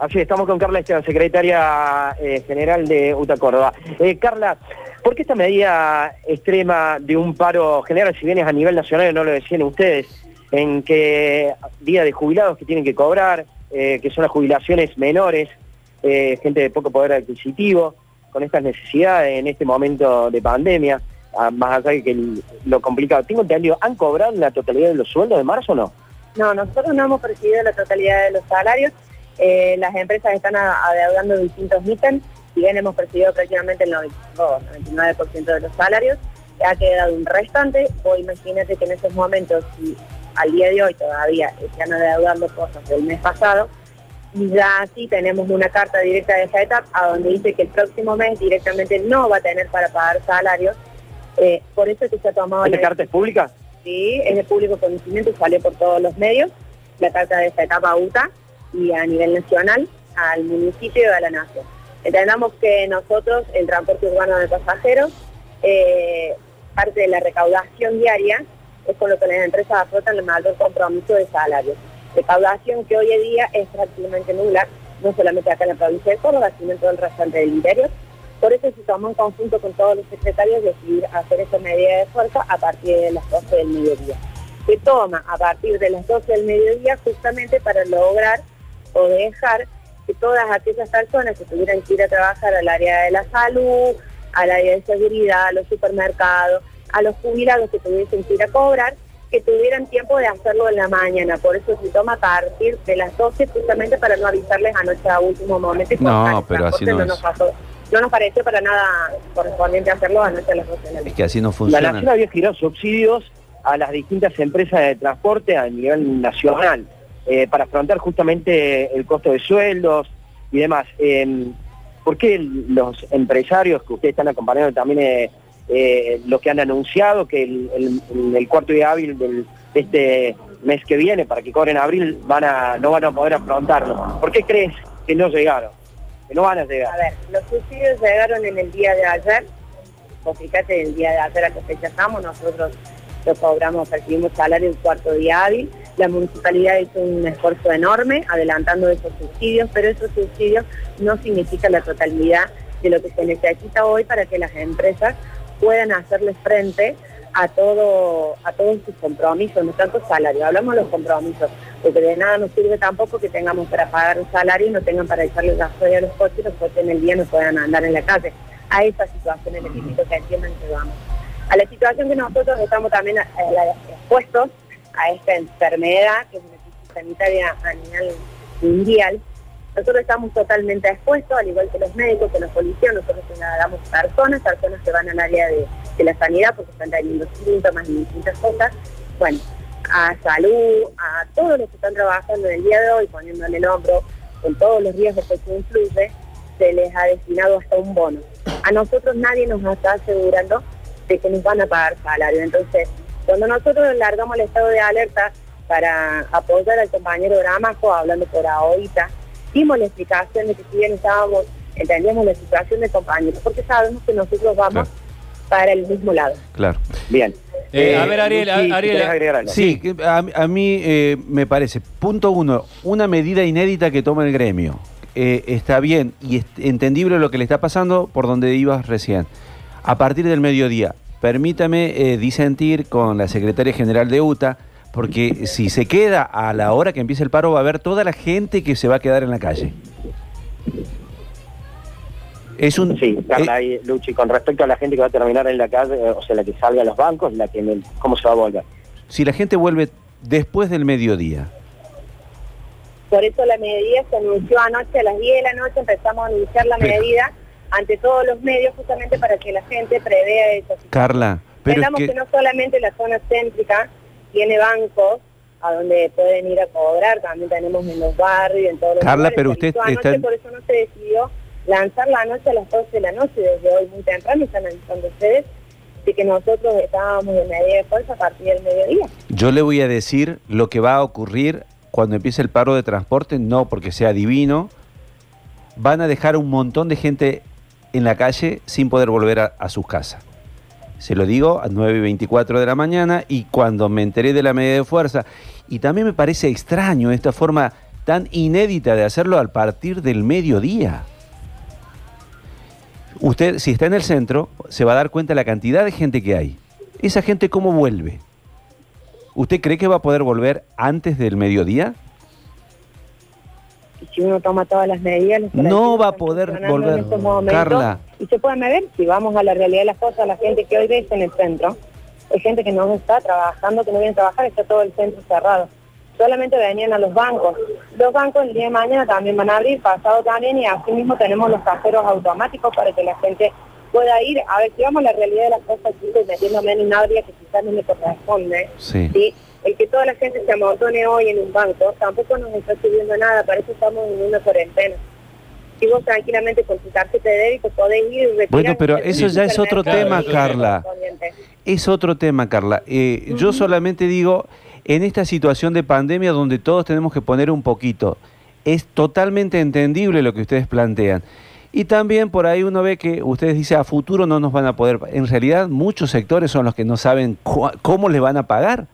Así estamos con Carla Esteban, secretaria eh, general de UTA Córdoba. Eh, Carla, ¿por qué esta medida extrema de un paro general, si bien es a nivel nacional, no lo decían ustedes, en que día de jubilados que tienen que cobrar, eh, que son las jubilaciones menores, gente de poco poder adquisitivo, con estas necesidades en este momento de pandemia, ah, más allá de que lo complicado. Tengo entendido, ¿han cobrado la totalidad de los sueldos de marzo o no? No, nosotros no hemos recibido la totalidad de los salarios. Eh, las empresas están adeudando distintos ítems, si bien hemos percibido prácticamente el 99% de los salarios, ha quedado un restante, o imagínate que en esos momentos, si al día de hoy todavía están adeudando cosas del mes pasado, y ya así tenemos una carta directa de esa etapa a donde dice que el próximo mes directamente no va a tener para pagar salarios, eh, por eso es que se ha tomado... ¿Esta carta es pública? Sí, es de público conocimiento y salió por todos los medios, la carta de esta etapa UTA, y a nivel nacional al municipio y a la nación. Entendamos que nosotros, el transporte urbano de pasajeros, eh, parte de la recaudación diaria es con lo que las empresas afrontan el mayor compromiso de salarios. Recaudación que hoy en día es prácticamente nula, no solamente acá en la provincia de Córdoba, sino en todo el restante del interior. Por eso se tomó en conjunto con todos los secretarios decidir hacer esa medida de fuerza a partir de las 12 del mediodía. Se toma a partir de las 12 del mediodía justamente para lograr o dejar que todas aquellas personas que tuvieran que ir a trabajar al área de la salud, al área de seguridad, a los supermercados, a los jubilados que tuviesen que ir a cobrar, que tuvieran tiempo de hacerlo en la mañana. Por eso se toma a partir de las 12 justamente para no avisarles anoche a último momento. No, pero así no, Nos pasó. No nos pareció para nada correspondiente hacerlo anoche a las 12 de la Es que así no funciona. La Nación había girado subsidios a las distintas empresas de transporte a nivel nacional. Eh, para afrontar justamente el costo de sueldos y demás. Em, ¿Por qué los empresarios que ustedes están acompañando también eh, eh, lo que han anunciado, que el, cuarto día hábil de este mes que viene, para que cobren abril, van a, no van a poder afrontarlo? ¿Por qué crees que no llegaron? Que no van a llegar. A ver, los subsidios llegaron en el día de ayer, o fíjate, el día de ayer a que fecha estamos, nosotros lo cobramos, percibimos salario el cuarto día hábil, la municipalidad hizo un esfuerzo enorme adelantando esos subsidios, pero esos subsidios no significan la totalidad de lo que se necesita hoy para que las empresas puedan hacerle frente a todo a todos sus compromisos, no tanto salario, hablamos de los compromisos, porque de nada nos sirve tampoco que tengamos para pagar un salario y no tengan para echarle gasolina a los coches y los coches en el día no puedan andar en la calle. A esa situación en el que entiendan que vamos. A la situación que nosotros estamos también eh, expuestos a esta enfermedad, que es una crisis sanitaria a nivel mundial, nosotros estamos totalmente expuestos, al igual que los médicos, que los policías, nosotros damos personas, personas que van al área de, la sanidad porque están teniendo síntomas y distintas cosas, bueno, a salud, a todos los que están trabajando en el día de hoy, poniéndole el hombro con todos los riesgos que se influye, se les ha destinado hasta un bono. A nosotros nadie nos está asegurando de que nos van a pagar salario. Entonces, cuando nosotros largamos el estado de alerta para apoyar al compañero Gramajo, hablando por ahorita, dimos la explicación de que si bien estábamos, entendíamos la situación de compañeros, porque sabemos que nosotros vamos para el mismo lado. Claro. Bien. Eh, a ver, Ariel, Ariel sí, a, mí eh, me parece, punto uno, una medida inédita que toma el gremio. Eh, está bien y es entendible lo que le está pasando por donde ibas recién. A partir del mediodía, permítame disentir con la secretaria general de UTA, porque si se queda a la hora que empiece el paro, va a haber toda la gente que se va a quedar en la calle. Es un, sí, Carla, eh, Luchi, con respecto a la gente que va a terminar en la calle, eh, o sea, la que salga a los bancos, la que ¿cómo se va a volver? Si la gente vuelve después del mediodía. Por eso la medida se anunció anoche a las 10 de la noche, empezamos a anunciar la medida ante todos los medios justamente para que la gente prevea eso. Carla, pero que... que no solamente la zona céntrica, tiene bancos a donde pueden ir a cobrar, también tenemos en los barrios, en todos los Carla, pero usted está... Por eso no se decidió lanzar la noche a las 12 de la noche, desde hoy muy temprano, están avisando ustedes de que nosotros estábamos en medida de fuerza a partir del mediodía. Yo le voy a decir lo que va a ocurrir cuando empiece el paro de transporte, no porque sea divino, van a dejar un montón de gente en la calle sin poder volver a sus casas. Se lo digo a 9 y 24 de la mañana y cuando me enteré de la medida de fuerza, y también me parece extraño esta forma tan inédita de hacerlo al partir del mediodía. Usted, si está en el centro, se va a dar cuenta de la cantidad de gente que hay. ¿Esa gente cómo vuelve? ¿Usted cree que va a poder volver antes del mediodía? Si uno toma todas las medidas... No va a poder volver, Carla. Y se puede ver, si vamos a la realidad de las cosas, la gente que hoy ves en el centro, hay gente que no está trabajando, que no viene a trabajar, está todo el centro cerrado. Solamente venían a los bancos. Los bancos el día de mañana también van a abrir, pasado también, y así mismo tenemos los cajeros automáticos para que la gente pueda ir. A ver, si vamos a la realidad de las cosas, chicos, metiéndome en una área que quizás no me corresponde. Sí. El que toda la gente se amontone hoy en un banco tampoco nos está subiendo nada, para eso estamos en una cuarentena si vos tranquilamente con tu tarjeta de débito podés ir y Bueno, pero eso ya es otro tema, Carla. Es otro tema, Carla. Eh, yo solamente digo, en esta situación de pandemia donde todos tenemos que poner un poquito, es totalmente entendible lo que ustedes plantean. Y también por ahí uno ve que ustedes dicen a futuro no nos van a poder. En realidad muchos sectores son los que no saben cómo les van a pagar,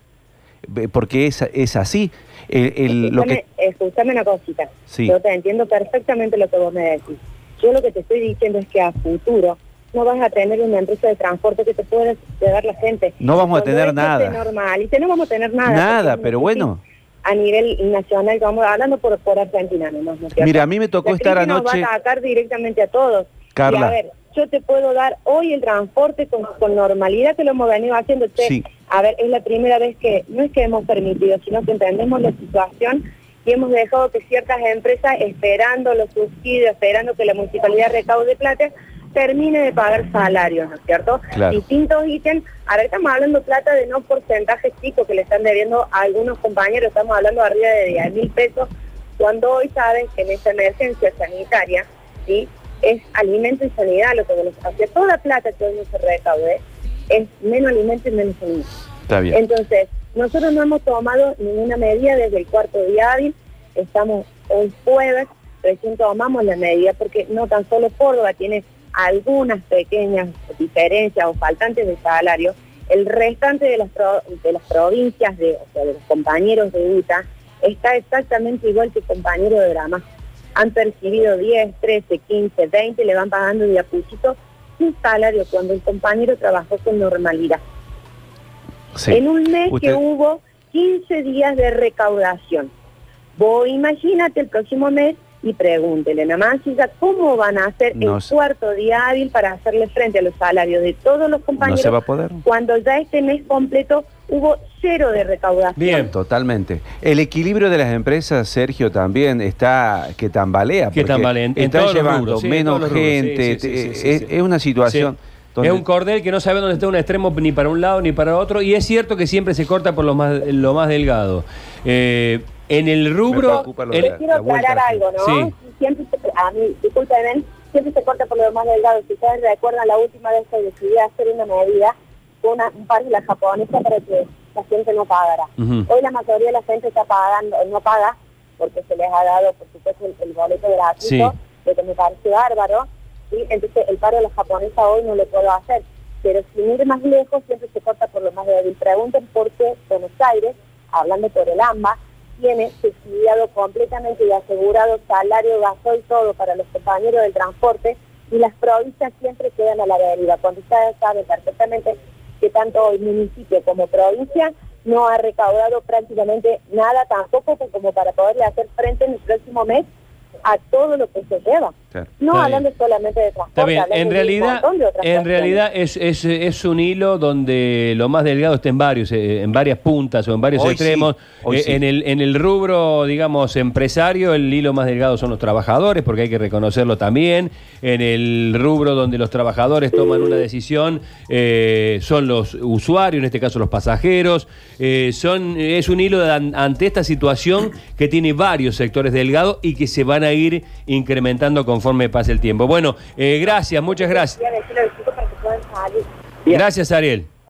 porque es, es así. El, lo que... Escúchame una cosita. Yo te entiendo perfectamente lo que vos me decís. Yo lo que te estoy diciendo es que a futuro no vas a tener una empresa de transporte que te pueda llevar la gente. No vamos a tener nada. Normal, y no vamos a tener nada. Nada, pero bueno. A nivel nacional, vamos hablando por, por Argentina nomás. Mira, a mí me tocó estar anoche... Nos va a atacar directamente a todos. Carla. a ver, yo te puedo dar hoy el transporte con, normalidad que lo hemos venido haciendo. A ver, es la primera vez que, no es que hemos permitido, sino que entendemos la situación y hemos dejado que ciertas empresas, esperando los subsidios, esperando que la municipalidad recaude plata, termine de pagar salarios, ¿no es cierto? Distintos ítems, a ver, estamos hablando plata de no porcentajes chicos que le están debiendo a algunos compañeros, estamos hablando arriba de 10 mil pesos, cuando hoy saben que en esta emergencia sanitaria, ¿sí? es alimento y sanidad lo que nos hace. Toda plata que hoy no se recaude es menos alimento y menos sanidad. Está bien. Entonces, nosotros no hemos tomado ninguna medida desde el cuarto día hábil, estamos hoy jueves, recién tomamos la medida porque no tan solo Córdoba tiene algunas pequeñas diferencias o faltantes de salario, el restante de las, de las provincias, de, o sea, de los compañeros de UTA, está exactamente igual que compañero de drama han percibido 10, 13, 15, 20, le van pagando de a un salario cuando el compañero trabajó con normalidad. En un mes que hubo 15 días de recaudación. Vos imagínate el próximo mes y pregúntele nada más, ¿cómo van a hacer el cuarto día hábil para hacerle frente a los salarios de todos los compañeros? No se va a poder. Cuando ya este mes completo hubo cero de recaudación. Bien, totalmente. El equilibrio de las empresas, Sergio, también está que tambalea. Que tambalea. En, están llevando menos gente. es, una situación. Es un cordel que no sabe dónde está un extremo ni para un lado ni para otro. Y es cierto que siempre se corta por lo más, lo más delgado. Eh, en el rubro... quiero aclarar algo, ¿no? Sí. Siempre se, a mí, disculpen, siempre se corta por lo más delgado. Si ustedes recuerdan la última vez que decidí hacer una medida una, un par de la japonesa para que la gente no pagara. Hoy la mayoría de la gente está pagando, no paga, porque se les ha dado, por supuesto, el, boleto gratuito, lo que me parece bárbaro. ¿sí? Entonces, el paro de la japonesa hoy no lo puedo hacer. Pero sin ir más lejos, siempre se corta por lo más débil. Pregunten por qué Buenos Aires, hablando por el AMBA, tiene subsidiado completamente y asegurado salario, gasoil, todo para los compañeros del transporte y las provincias siempre quedan a la deriva. Cuando ustedes saben perfectamente que tanto el municipio como provincia no ha recaudado prácticamente nada tampoco como para poderle hacer frente en el próximo mes a todo lo que se lleva. No hablando solamente de transporte. Está bien, en realidad, en realidad es, es, es, un hilo donde lo más delgado está en varios, eh, en varias puntas o en varios extremos. Eh, en, el, en el rubro, digamos, empresario, el hilo más delgado son los trabajadores, porque hay que reconocerlo también. En el rubro donde los trabajadores toman una decisión, eh, son los usuarios, en este caso los pasajeros. son, es un hilo ante esta situación que tiene varios sectores delgados y que se van a ir incrementando conforme pase el tiempo. Bueno, eh, gracias, muchas gracias. Gracias, Ariel.